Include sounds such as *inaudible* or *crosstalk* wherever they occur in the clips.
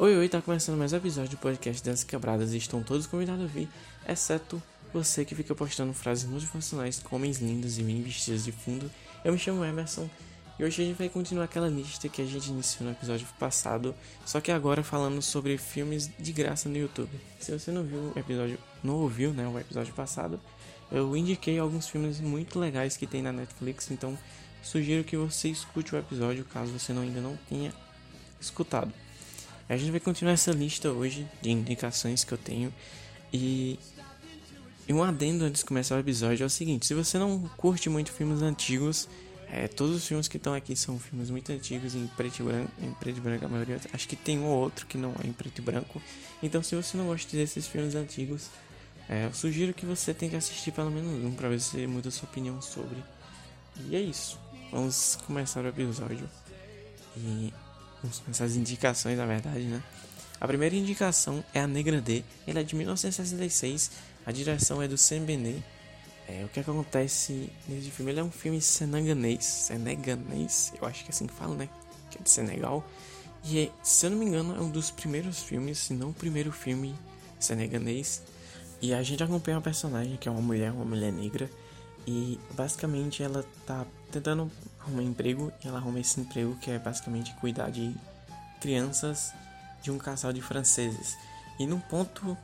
Oi, oi, tá começando mais um episódio do podcast das quebradas e estão todos convidados a vir, exceto você que fica postando frases motivacionais com homens lindos e bem vestidos de fundo. Eu me chamo Emerson e hoje a gente vai continuar aquela lista que a gente iniciou no episódio passado, só que agora falando sobre filmes de graça no YouTube. Se você não viu o episódio, não ouviu, né, o episódio passado, eu indiquei alguns filmes muito legais que tem na Netflix, então sugiro que você escute o episódio caso você não, ainda não tenha escutado. A gente vai continuar essa lista hoje de indicações que eu tenho. E, e um adendo antes de começar o episódio é o seguinte: se você não curte muito filmes antigos, é, todos os filmes que estão aqui são filmes muito antigos em preto e branco, em preto e branco a maioria. Acho que tem um ou outro que não é em preto e branco. Então, se você não gosta desses filmes antigos, é, eu sugiro que você tenha que assistir pelo menos um para ver se muda sua opinião sobre. E é isso. Vamos começar o episódio. E Vamos começar as indicações, na verdade, né? A primeira indicação é a Negra D. Ele é de 1966. A direção é do Sam Benet. É, o que, acontece nesse filme? Ele é um filme seneganês. Seneganês, eu acho que é assim que fala, né? Que é de Senegal. E, é, se eu não me engano, é um dos primeiros filmes, se não o primeiro filme seneganês. E a gente acompanha uma personagem que é uma mulher, uma mulher negra. E basicamente ela tá tentando arrumar emprego e ela arruma esse emprego que é basicamente cuidar de crianças de um casal de franceses. E num ponto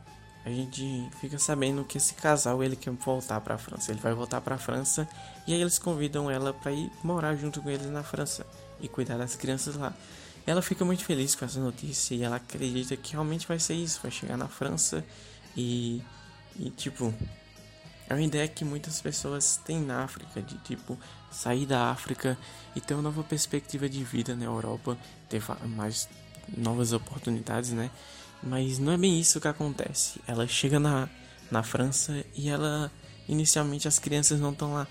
a gente fica sabendo que esse casal ele quer voltar para a França. Ele vai voltar para a França e aí eles convidam ela para ir morar junto com eles na França e cuidar das crianças lá. Ela fica muito feliz com essa notícia e ela acredita que realmente vai ser isso, vai chegar na França e e tipo é uma ideia que muitas pessoas têm na África, de tipo sair da África e ter uma nova perspectiva de vida na Europa, ter mais novas oportunidades, né? Mas não é bem isso que acontece. Ela chega na, na França e ela inicialmente as crianças não estão lá.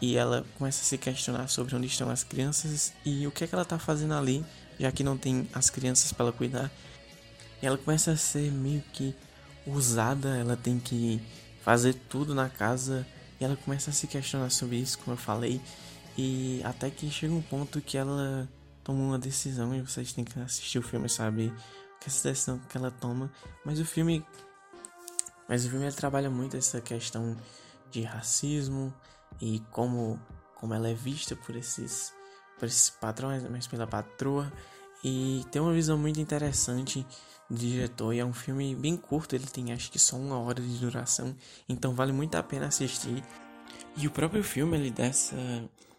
E ela começa a se questionar sobre onde estão as crianças e o que é que ela está fazendo ali, já que não tem as crianças para ela cuidar. E ela começa a ser meio que usada, ela tem que fazer tudo na casa e ela começa a se questionar sobre isso, como eu falei, e até que chega um ponto que ela toma uma decisão e vocês têm que assistir o filme, sabe? Que essa decisão que ela toma, mas o filme mas o filme trabalha muito essa questão de racismo e como como ela é vista por esses por esses patrões, mas pela patroa e tem uma visão muito interessante do diretor e é um filme bem curto, ele tem acho que só uma hora de duração, então vale muito a pena assistir. E o próprio filme ele dá essa,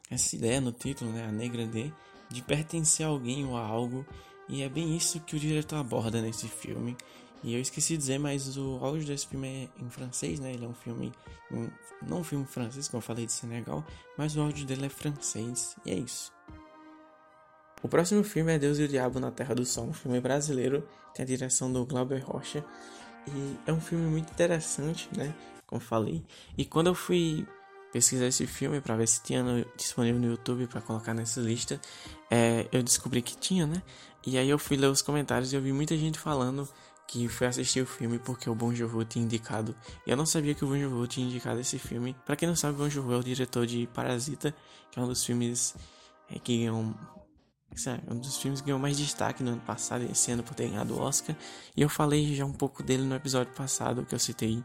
essa ideia no título, né, a Negra D, de pertencer a alguém ou a algo, e é bem isso que o diretor aborda nesse filme. E eu esqueci de dizer, mas o áudio desse filme é em francês, né? Ele é um filme, um, não um filme francês, como eu falei de Senegal, mas o áudio dele é francês, e é isso. O próximo filme é Deus e o Diabo na Terra do Sol, um filme brasileiro, tem a direção do Glauber Rocha. E é um filme muito interessante, né? Como falei. E quando eu fui pesquisar esse filme para ver se tinha no, disponível no YouTube para colocar nessa lista, é, eu descobri que tinha, né? E aí eu fui ler os comentários e eu vi muita gente falando que foi assistir o filme porque o Bon Jovi tinha indicado. E eu não sabia que o Bon Jovi tinha indicado esse filme. Para quem não sabe, o Bon Jovi é o diretor de Parasita, que é um dos filmes é, que ganham é um dos filmes que ganhou mais destaque no ano passado, esse ano por ter ganhado o Oscar. E eu falei já um pouco dele no episódio passado que eu citei.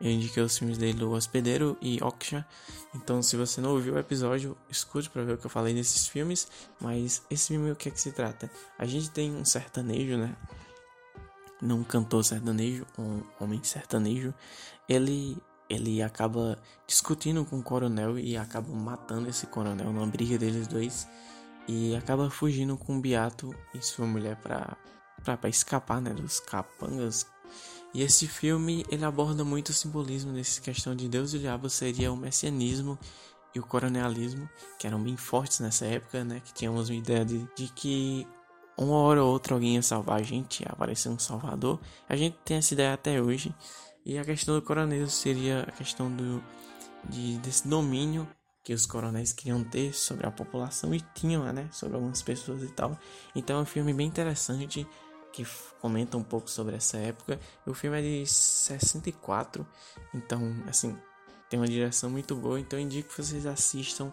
Eu indiquei os filmes dele, O Hospedeiro e Oksha. Então, se você não ouviu o episódio, escute para ver o que eu falei desses filmes. Mas esse filme, o que é que se trata? A gente tem um sertanejo, né? Não um cantor sertanejo, um homem sertanejo. Ele ele acaba discutindo com o coronel e acaba matando esse coronel numa briga deles dois e acaba fugindo com o Beato e sua mulher para para escapar né, dos capangas. E esse filme ele aborda muito o simbolismo dessa questão de Deus e o diabo seria o messianismo e o coronelismo, que eram bem fortes nessa época, né? Que tínhamos uma ideia de, de que uma hora ou outra alguém ia salvar a gente, ia aparecer um salvador. A gente tem essa ideia até hoje. E a questão do coronelismo seria a questão do, de, desse domínio que os coronéis queriam ter sobre a população e tinham, né, sobre algumas pessoas e tal. Então é um filme bem interessante que comenta um pouco sobre essa época. O filme é de 64, então assim, tem uma direção muito boa, então eu indico que vocês assistam.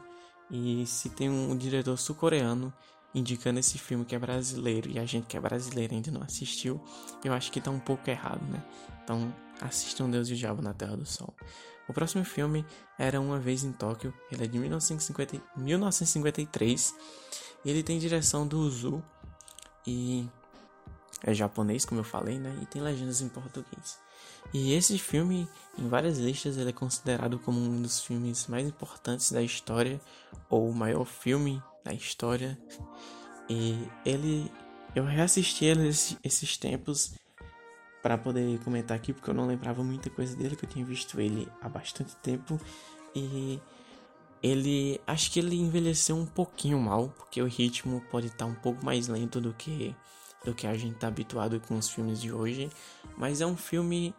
E se tem um diretor sul-coreano, indicando esse filme que é brasileiro e a gente que é brasileiro ainda não assistiu, eu acho que tá um pouco errado, né? Então, assistam Deus e o Diabo na Terra do Sol. O próximo filme era Uma Vez em Tóquio, ele é de 1950, 1953, e ele tem direção do Uzu e é japonês, como eu falei, né? E tem legendas em português. E esse filme, em várias listas, ele é considerado como um dos filmes mais importantes da história, ou o maior filme da história. E ele, eu reassisti ele esses, esses tempos para poder comentar aqui, porque eu não lembrava muita coisa dele, que eu tinha visto ele há bastante tempo. E ele, acho que ele envelheceu um pouquinho mal, porque o ritmo pode estar um pouco mais lento do que do que a gente tá habituado com os filmes de hoje, mas é um filme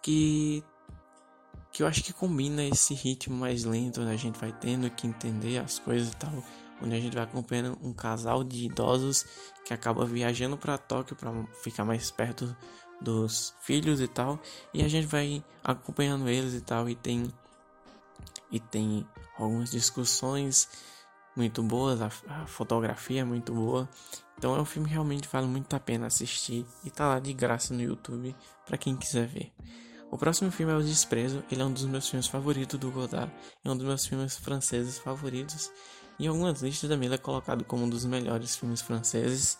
que que eu acho que combina esse ritmo mais lento, né? a gente vai tendo que entender as coisas e tal, onde a gente vai acompanhando um casal de idosos que acaba viajando para Tóquio para ficar mais perto dos filhos e tal, e a gente vai acompanhando eles e tal e tem e tem algumas discussões muito boas, a, a fotografia é muito boa. Então é um filme que realmente vale muito a pena assistir e tá lá de graça no YouTube para quem quiser ver. O próximo filme é O Desprezo, ele é um dos meus filmes favoritos do Godard, é um dos meus filmes franceses favoritos. Em algumas listas também ele é colocado como um dos melhores filmes franceses.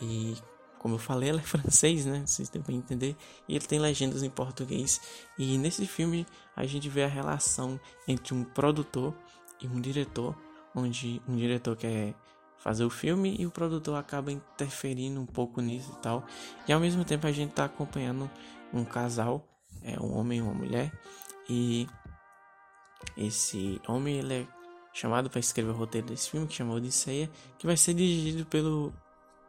E como eu falei, ele é *laughs* francês, né? Vocês devem entender. E ele tem legendas em português. E nesse filme a gente vê a relação entre um produtor e um diretor, onde um diretor quer fazer o filme e o produtor acaba interferindo um pouco nisso e tal. E ao mesmo tempo a gente tá acompanhando um casal é um homem e uma mulher. E esse homem ele é chamado para escrever o roteiro desse filme, que chama Odisseia, que vai ser dirigido pelo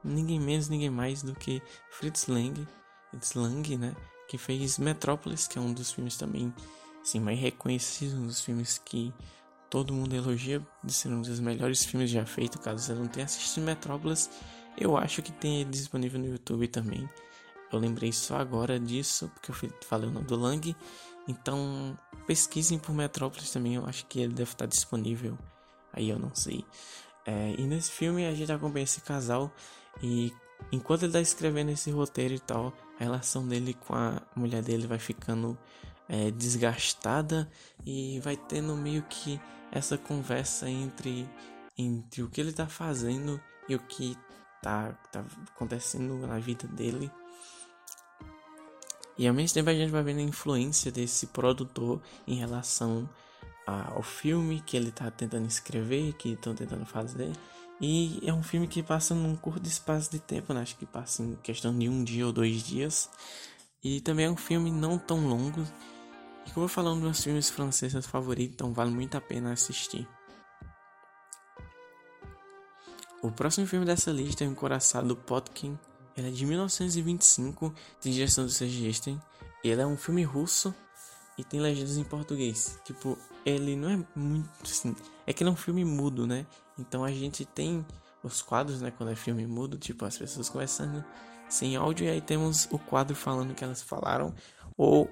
ninguém menos, ninguém mais do que Fritz Lang, Fritz Lang, né? Que fez Metrópolis, que é um dos filmes também assim, mais reconhecidos, um dos filmes que todo mundo elogia de ser um dos melhores filmes já feitos. Caso você não tenha assistido Metrópolis, eu acho que tem ele disponível no YouTube também. Eu lembrei só agora disso, porque eu falei o nome do Lang. Então, pesquisem por Metrópolis também, eu acho que ele deve estar disponível. Aí eu não sei. É, e nesse filme a gente acompanha esse casal e enquanto ele está escrevendo esse roteiro e tal, a relação dele com a mulher dele vai ficando é, desgastada e vai tendo meio que essa conversa entre, entre o que ele está fazendo e o que está tá acontecendo na vida dele. E ao mesmo tempo a gente vai vendo a influência desse produtor em relação ao filme que ele está tentando escrever, que estão tentando fazer. E é um filme que passa num curto espaço de tempo, né? acho que passa em questão de um dia ou dois dias. E também é um filme não tão longo. E como eu falei, um dos meus filmes franceses favoritos, então vale muito a pena assistir. O próximo filme dessa lista é O Encoraçado Potkin, ele é de 1925, tem direção do Serge Esten. Ele é um filme russo e tem legendas em português. Tipo, ele não é muito assim. É que ele é um filme mudo, né? Então a gente tem os quadros, né? Quando é filme mudo, tipo, as pessoas conversando sem áudio e aí temos o quadro falando que elas falaram ou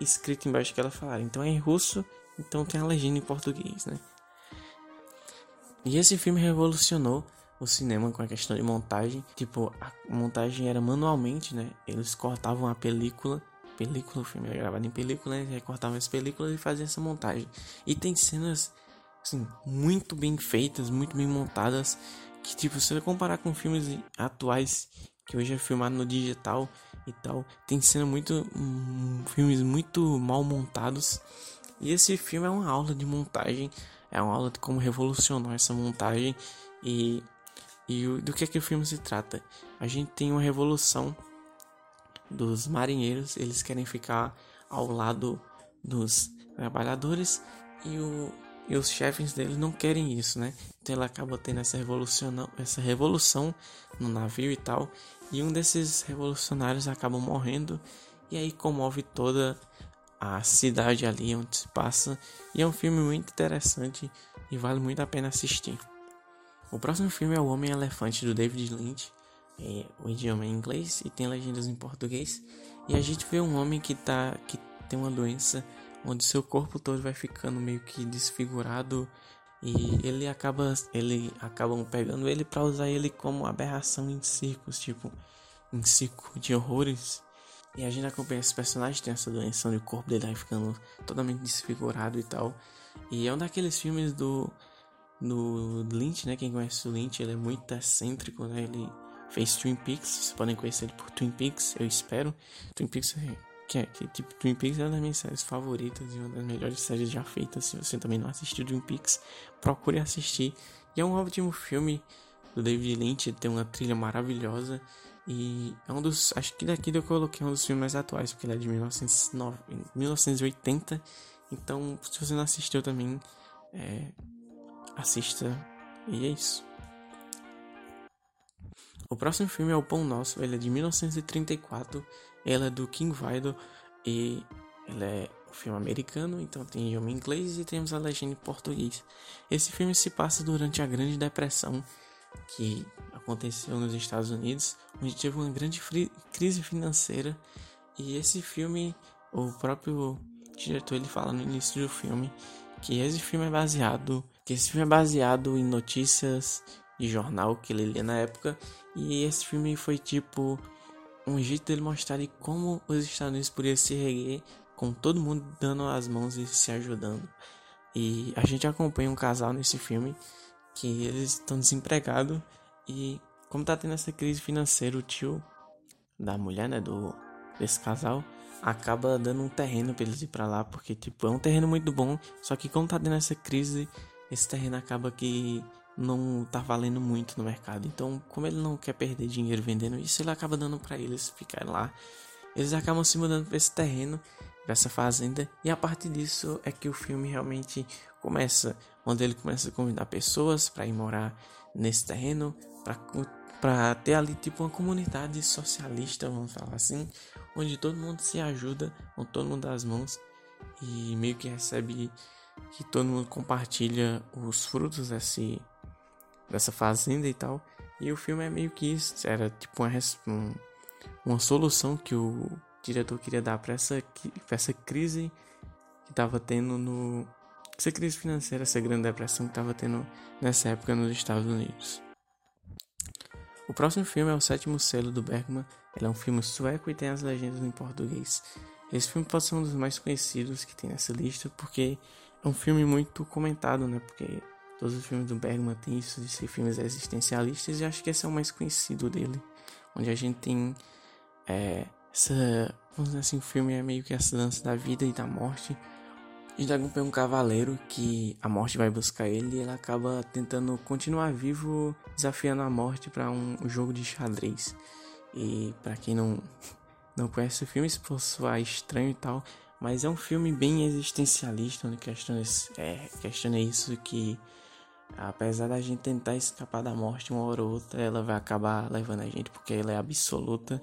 escrito embaixo que elas falaram. Então é em russo, então tem a legenda em português, né? E esse filme revolucionou o cinema com a questão de montagem. Tipo, a montagem era manualmente, né? Eles cortavam a película. Película, o filme era gravado em película, né? Recortavam as películas e faziam essa montagem. E tem cenas, assim, muito bem feitas, muito bem montadas. Que, tipo, se você comparar com filmes atuais, que hoje é filmado no digital e tal, tem cena muito. Hum, filmes muito mal montados. E esse filme é uma aula de montagem. É uma aula de como revolucionar essa montagem. E e do que é que o filme se trata? A gente tem uma revolução dos marinheiros, eles querem ficar ao lado dos trabalhadores e, o, e os chefes deles não querem isso, né? Então ele acaba tendo essa revolução, essa revolução no navio e tal, e um desses revolucionários acaba morrendo e aí comove toda a cidade ali onde se passa. E é um filme muito interessante e vale muito a pena assistir. O próximo filme é O Homem Elefante do David Lynch. É, o idioma é em inglês e tem legendas em português. E a gente vê um homem que tá que tem uma doença onde seu corpo todo vai ficando meio que desfigurado E ele acaba ele acabam pegando ele para usar ele como aberração em circos, tipo em circo de horrores. E a gente acompanha esse personagem tem essa doença onde o corpo dele vai ficando totalmente desfigurado e tal. E é um daqueles filmes do do Lynch, né? Quem conhece o Lynch, ele é muito excêntrico, né? Ele fez Twin Peaks, vocês podem conhecer ele por Twin Peaks, eu espero. Twin Peaks é que é que tipo Twin Peaks é uma das minhas séries favoritas e uma das melhores séries já feitas. Se você também não assistiu Twin Peaks, procure assistir. E é um ótimo filme do David Lynch, tem uma trilha maravilhosa e é um dos, acho que daqui eu coloquei um dos filmes mais atuais, porque ele é de 1909, 1980. Então, se você não assistiu também, é, assista e é isso. O próximo filme é O Pão Nosso, ele é de 1934, ele é do King Vidor e ele é um filme americano, então tem idioma inglês e temos a legenda em português. Esse filme se passa durante a Grande Depressão que aconteceu nos Estados Unidos, onde teve uma grande crise financeira e esse filme, o próprio diretor ele fala no início do filme que esse filme é baseado, que esse filme é baseado em notícias de jornal que ele lia na época e esse filme foi tipo um jeito dele mostrar como os Estados Unidos podiam se reguer com todo mundo dando as mãos e se ajudando. E a gente acompanha um casal nesse filme que eles estão desempregados e como tá tendo essa crise financeira, o tio da mulher, né, do desse casal, acaba dando um terreno para eles ir para lá, porque tipo, é um terreno muito bom, só que como tá tendo essa crise, esse terreno acaba que não tá valendo muito no mercado. Então, como ele não quer perder dinheiro vendendo isso, ele acaba dando para eles ficarem lá. Eles acabam se mudando para esse terreno, para essa fazenda, e a partir disso é que o filme realmente começa, onde ele começa a convidar pessoas para ir morar nesse terreno, para ter ali tipo uma comunidade socialista, vamos falar assim, onde todo mundo se ajuda, onde todo mundo dá as mãos e meio que recebe que todo mundo compartilha os frutos desse dessa fazenda e tal. E o filme é meio que isso, era tipo uma, uma solução que o diretor queria dar para essa, pra essa crise que estava tendo no. Essa crise financeira, essa grande depressão que estava tendo nessa época nos Estados Unidos. O próximo filme é O Sétimo Selo do Bergman. Ele é um filme sueco e tem as legendas em português. Esse filme pode ser um dos mais conhecidos que tem nessa lista porque é um filme muito comentado, né? Porque Todos os filmes do Bergman têm isso de ser filmes existencialistas e acho que esse é o mais conhecido dele. Onde a gente tem é, essa. Vamos dizer assim, o filme é meio que essa dança da vida e da morte. A gente acompanha um cavaleiro que a morte vai buscar ele e ele acaba tentando continuar vivo, desafiando a morte para um, jogo de xadrez. E para quem não, *laughs* não conhece o filme, se for soar estranho e tal, mas é um filme bem existencialista, onde questiona, é, questiona isso que Apesar da gente tentar escapar da morte uma hora ou outra, ela vai acabar levando a gente porque ela é absoluta.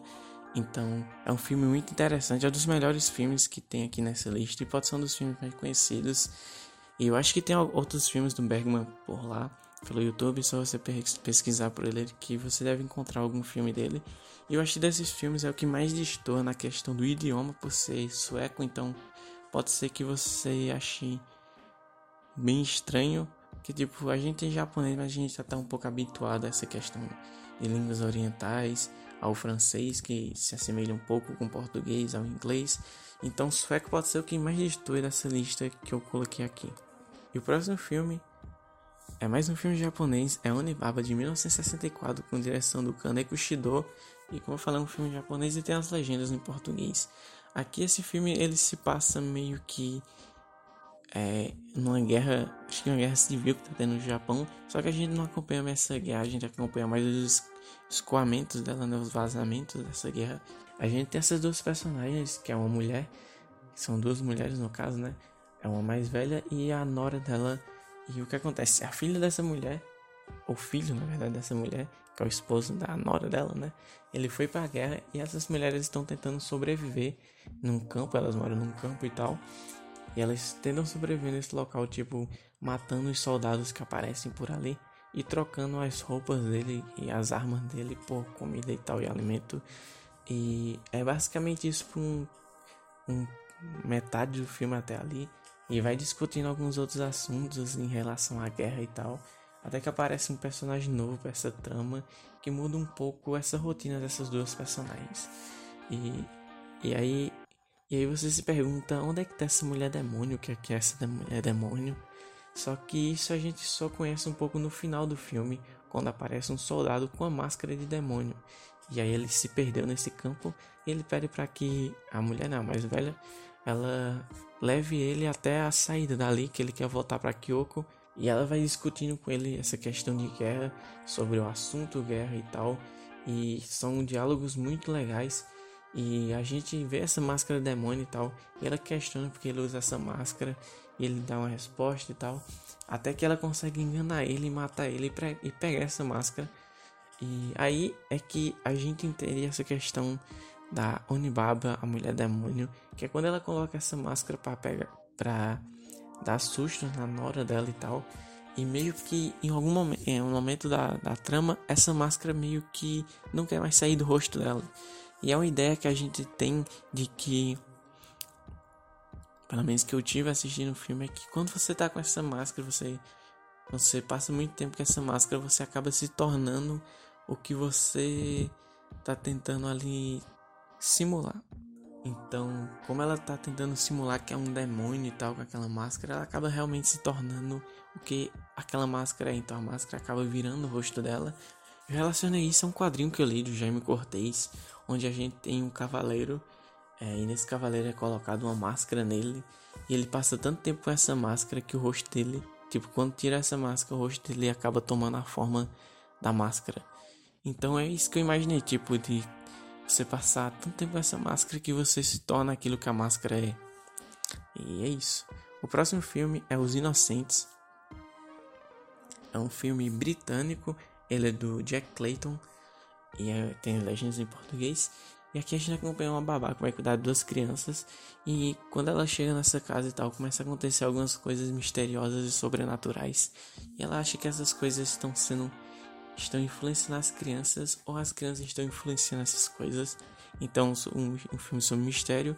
Então, é um filme muito interessante, é um dos melhores filmes que tem aqui nessa lista e pode ser um dos filmes mais conhecidos. E eu acho que tem outros filmes do Bergman por lá, pelo YouTube, só você pesquisar por ele que você deve encontrar algum filme dele. E eu acho que desses filmes é o que mais destoa na questão do idioma por ser sueco, então pode ser que você ache bem estranho que tipo, a gente é japonês, mas a gente já tá um pouco habituado a essa questão de línguas orientais, ao francês, que se assemelha um pouco com o português, ao inglês. Então, sueco pode ser o que mais destoe dessa lista que eu coloquei aqui. E o próximo filme é mais um filme japonês, é Onibaba de 1964, com direção do Kaneko Shido. E como eu falei, é um filme japonês e tem as legendas em português. Aqui esse filme ele se passa meio que é, numa guerra, acho que é uma guerra civil que tá tendo no Japão, só que a gente não acompanha mais essa guerra, a gente acompanha mais os escoamentos dela, né, os vazamentos dessa guerra. A gente tem essas duas personagens, que é uma mulher, são duas mulheres no caso, né? É uma mais velha e a nora dela. E o que acontece? A filha dessa mulher, o filho, na verdade, dessa mulher, que é o esposo da nora dela, né? Ele foi pra guerra e essas mulheres estão tentando sobreviver num campo, elas moram num campo e tal. E elas tentam sobreviver nesse local, tipo, matando os soldados que aparecem por ali e trocando as roupas dele e as armas dele por comida e tal e alimento. E é basicamente isso por um, um metade do filme até ali. e vai discutindo alguns outros assuntos em relação à guerra e tal. Até que aparece um personagem novo para essa trama que muda um pouco essa rotina dessas duas personagens. E, e aí e aí você se pergunta onde é que tá essa mulher demônio, o que é que é essa mulher demônio? Só que isso a gente só conhece um pouco no final do filme, quando aparece um soldado com a máscara de demônio. E aí ele se perdeu nesse campo e ele pede para que a mulher, não, mais velha, ela leve ele até a saída dali, que ele quer voltar para Kyoko. E ela vai discutindo com ele essa questão de guerra, sobre o assunto guerra e tal. E são diálogos muito legais e a gente vê essa máscara demônio e tal. E ela questiona porque ele usa essa máscara. E ele dá uma resposta e tal. Até que ela consegue enganar ele matar ele e pegar essa máscara. E aí é que a gente entende essa questão da Onibaba, a mulher demônio. Que é quando ela coloca essa máscara para pegar. Pra dar susto na nora dela e tal. E meio que em algum momento, em um momento da, da trama, essa máscara meio que não quer mais sair do rosto dela. E é uma ideia que a gente tem de que, pelo menos que eu tive assistindo o filme, é que quando você tá com essa máscara, você, você passa muito tempo com essa máscara, você acaba se tornando o que você tá tentando ali simular. Então, como ela tá tentando simular que é um demônio e tal com aquela máscara, ela acaba realmente se tornando o que aquela máscara é. Então a máscara acaba virando o rosto dela. Eu relacionei isso a um quadrinho que eu li do Jaime Cortez, onde a gente tem um cavaleiro é, e nesse cavaleiro é colocado uma máscara nele e ele passa tanto tempo com essa máscara que o rosto dele, tipo, quando tira essa máscara, o rosto dele acaba tomando a forma da máscara. Então é isso que eu imaginei, tipo, de você passar tanto tempo com essa máscara que você se torna aquilo que a máscara é. E é isso. O próximo filme é Os Inocentes. É um filme britânico, ele é do Jack Clayton e é, tem legendas em português. E aqui a gente acompanha uma babá que vai cuidar de duas crianças. E quando ela chega nessa casa e tal, começa a acontecer algumas coisas misteriosas e sobrenaturais. E ela acha que essas coisas estão sendo. estão influenciando as crianças, ou as crianças estão influenciando essas coisas. Então, um, um filme sobre mistério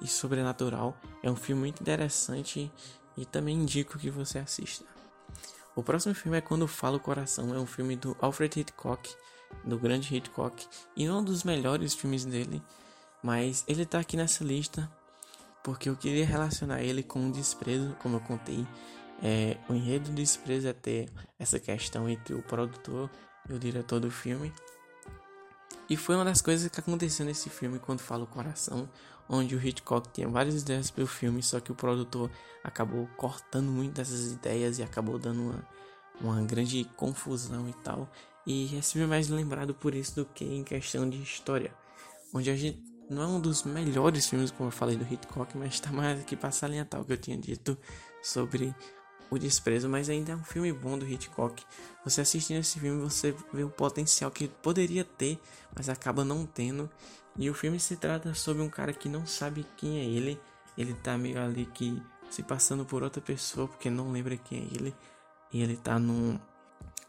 e sobrenatural. É um filme muito interessante e também indico que você assista. O próximo filme é Quando Fala o Coração, é um filme do Alfred Hitchcock do grande Hitchcock e não um dos melhores filmes dele, mas ele tá aqui nessa lista porque eu queria relacionar ele com o desprezo, como eu contei. É, o enredo do desprezo é ter essa questão entre o produtor e o diretor do filme. E foi uma das coisas que aconteceu nesse filme quando falo coração, onde o Hitchcock tinha várias ideias para o filme, só que o produtor acabou cortando muito dessas ideias e acabou dando uma, uma grande confusão e tal. E esse filme é mais lembrado por isso do que em questão de história. Onde a gente não é um dos melhores filmes, como eu falei do Hitchcock, mas está mais aqui para salientar o que eu tinha dito sobre o desprezo, mas ainda é um filme bom do Hitchcock. Você assistindo esse filme, você vê o potencial que poderia ter, mas acaba não tendo. E o filme se trata sobre um cara que não sabe quem é ele. Ele tá meio ali que se passando por outra pessoa porque não lembra quem é ele. E ele tá num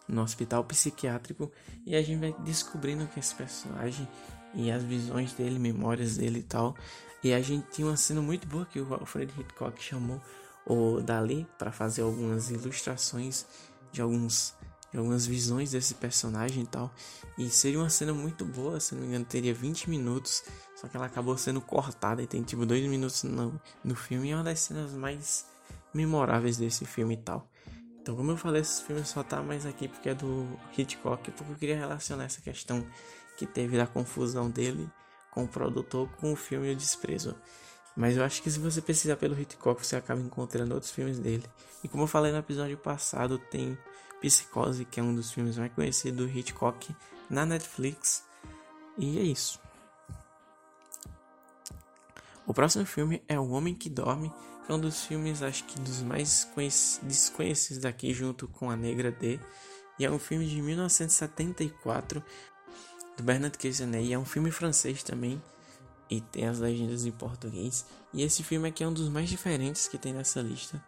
no hospital psiquiátrico e a gente vai descobrindo que esse personagem e as visões dele, memórias dele e tal. E a gente tinha uma cena muito boa que o Alfred Hitchcock chamou o Dali para fazer algumas ilustrações de alguns de algumas visões desse personagem e tal. E seria uma cena muito boa, se não me engano, teria 20 minutos, só que ela acabou sendo cortada e tem tipo 2 minutos no, no filme. E é uma das cenas mais memoráveis desse filme e tal. Então, como eu falei, esse filme só tá mais aqui porque é do Hitchcock, porque eu queria relacionar essa questão que teve da confusão dele com o produtor com o filme O Desprezo. Mas eu acho que se você pesquisar pelo Hitchcock, você acaba encontrando outros filmes dele. E como eu falei no episódio passado, tem Psicose, que é um dos filmes mais conhecidos do Hitchcock, na Netflix. E é isso. O próximo filme é O Homem que Dorme, é um dos filmes, acho que dos mais desconhecidos daqui, junto com A Negra D. E é um filme de 1974 do Bernard Cazeneuve. É um filme francês também e tem as legendas em português. E esse filme aqui é um dos mais diferentes que tem nessa lista,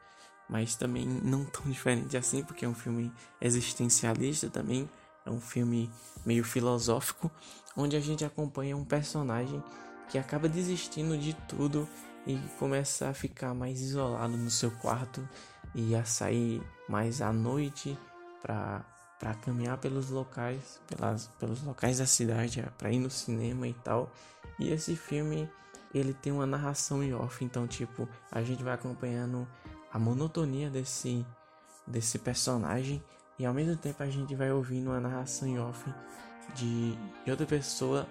mas também não tão *laughs* diferente assim, porque é um filme existencialista também. É um filme meio filosófico, onde a gente acompanha um personagem que acaba desistindo de tudo e começa a ficar mais isolado no seu quarto e a sair mais à noite para para caminhar pelos locais, pelas, pelos locais da cidade, para ir no cinema e tal. E esse filme ele tem uma narração em off, então tipo a gente vai acompanhando a monotonia desse desse personagem e ao mesmo tempo a gente vai ouvindo uma narração em off de, de outra pessoa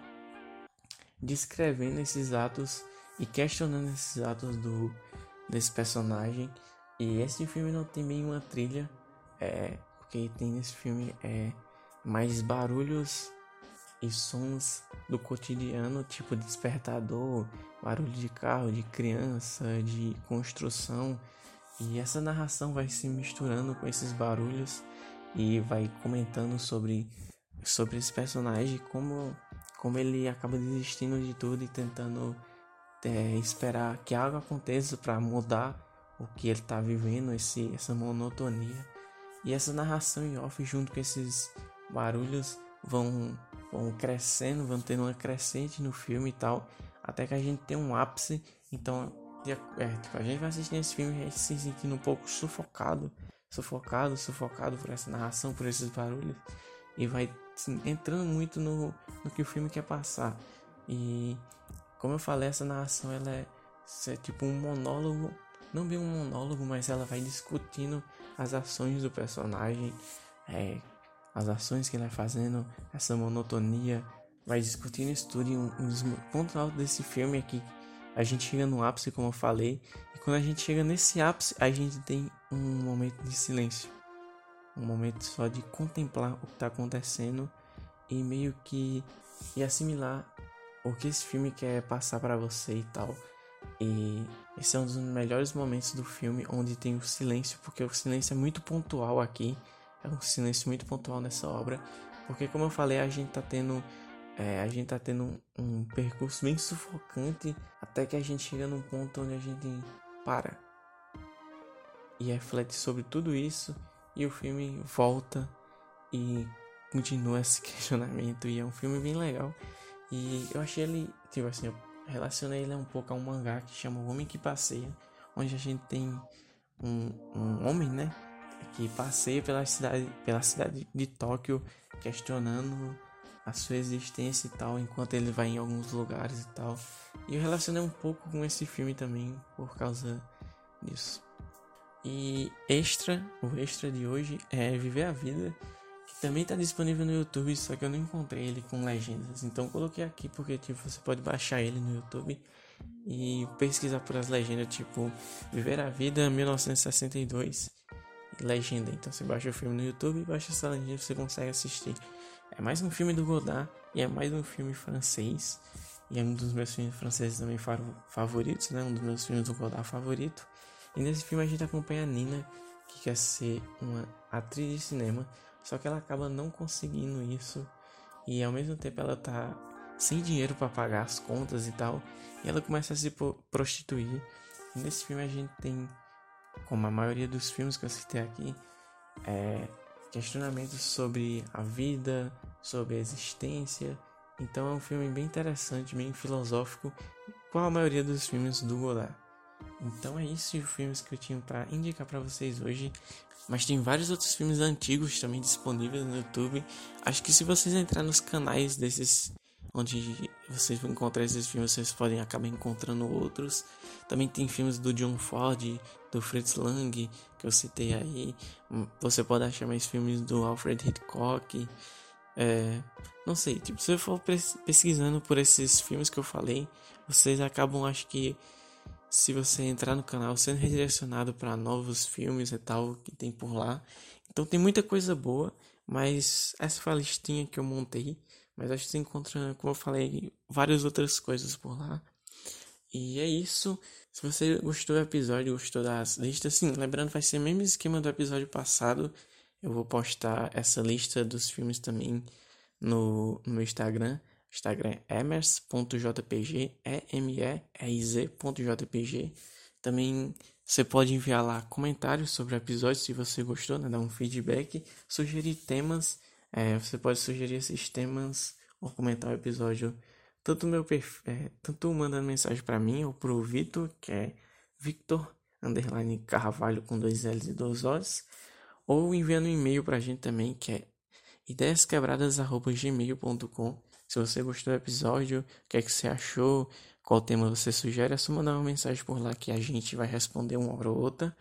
descrevendo esses atos e questionando esses atos do desse personagem. E esse filme não tem bem uma trilha, é, porque tem nesse filme é mais barulhos e sons do cotidiano, tipo despertador, barulho de carro, de criança, de construção. E essa narração vai se misturando com esses barulhos e vai comentando sobre sobre esse personagem como como ele acaba desistindo de tudo e tentando é, esperar que algo aconteça para mudar o que ele está vivendo esse essa monotonia e essa narração em off junto com esses barulhos vão vão crescendo vão tendo uma crescente no filme e tal até que a gente tem um ápice então é, tipo, a gente vai assistindo esse filme e se sentindo um pouco sufocado sufocado, sufocado por essa narração, por esses barulhos e vai assim, entrando muito no, no que o filme quer passar. E como eu falei, essa narração ela é, é tipo um monólogo, não bem um monólogo, mas ela vai discutindo as ações do personagem, é, as ações que ele vai fazendo, essa monotonia, vai discutindo isso tudo. E um, um dos pontos altos desse filme é que a gente chega no ápice, como eu falei, e quando a gente chega nesse ápice, a gente tem um momento de silêncio, um momento só de contemplar o que está acontecendo e meio que e assimilar o que esse filme quer passar para você e tal. E esse é um dos melhores momentos do filme onde tem o silêncio, porque o silêncio é muito pontual aqui, é um silêncio muito pontual nessa obra, porque como eu falei, a gente tá tendo é, a gente tá tendo um, um, percurso bem sufocante até que a gente chega num ponto onde a gente para e reflete sobre tudo isso e o filme volta e continua esse *laughs* questionamento. E é um filme bem legal. E eu achei ele tipo assim eu relacionei ele um pouco a um mangá que chama O Homem que Passeia onde a gente tem um, um homem né que passeia pela cidade pela cidade de Tóquio questionando a sua existência e tal, enquanto ele vai em alguns lugares e tal. E eu relacionei um pouco com esse filme também por causa disso. E extra, o extra de hoje é Viver a Vida, que também está disponível no YouTube, só que eu não encontrei ele com legendas. Então coloquei aqui porque tipo, você pode baixar ele no YouTube e pesquisar por as legendas, tipo Viver a Vida 1962 legenda. Então você baixa o filme no YouTube e baixa essa legenda você consegue assistir. É mais um filme do Godard e é mais um filme francês. E é um dos meus filmes franceses também favoritos, né? Um dos meus filmes do Godard favorito. E nesse filme a gente acompanha a Nina, que quer ser uma atriz de cinema, só que ela acaba não conseguindo isso. E ao mesmo tempo ela tá sem dinheiro para pagar as contas e tal. E ela começa a se prostituir. E nesse filme a gente tem, como a maioria dos filmes que eu citei aqui, é, questionamentos sobre a vida, sobre a existência. Então é um filme bem interessante, bem filosófico, como a maioria dos filmes do Godard. Então é isso os filmes que eu tinha para indicar para vocês hoje. Mas tem vários outros filmes antigos também disponíveis no YouTube. Acho que se vocês entrar nos canais desses onde vocês vão encontrar esses filmes, vocês podem acabar encontrando outros. Também tem filmes do John Ford, do Fritz Lang, que eu citei aí. Você pode achar mais filmes do Alfred Hitchcock. É, não sei, tipo, se eu for pesquisando por esses filmes que eu falei, vocês acabam, acho que, se você entrar no canal, sendo redirecionado para novos filmes e tal que tem por lá. Então tem muita coisa boa, mas essa foi a listinha que eu montei. Mas acho que você encontra, como eu falei, várias outras coisas por lá. E é isso. Se você gostou do episódio, gostou das listas, sim, lembrando, vai ser o mesmo esquema do episódio passado. Eu vou postar essa lista dos filmes também no, no Instagram. Instagram é emers.jpg, E-M-E-R-Z.jpg. Também você pode enviar lá comentários sobre o episódio se você gostou, né? Dar um feedback, sugerir temas. É, você pode sugerir esses temas ou comentar o episódio tanto meu perfil, é, tanto mandando mensagem para mim ou pro Vitor, que é Victor underline Carvalho com dois L's e dois O's, ou enviando um e-mail pra gente também, que é ideiasquebradas@gmail.com. Se você gostou do episódio, o que é que você achou, qual tema você sugere, é só mandar uma mensagem por lá que a gente vai responder uma hora ou outra.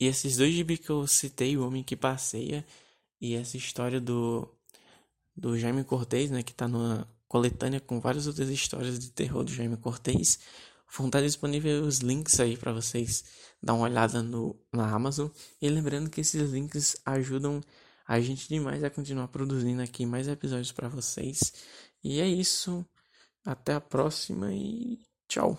E esses dois gibi que eu citei, O Homem que Passeia e essa história do, do Jaime Cortez, né, que tá numa coletânea com várias outras histórias de terror do Jaime Cortez, vão estar disponíveis os links aí para vocês dar uma olhada no, na Amazon. E lembrando que esses links ajudam a gente demais a continuar produzindo aqui mais episódios para vocês. E é isso. Até a próxima e tchau.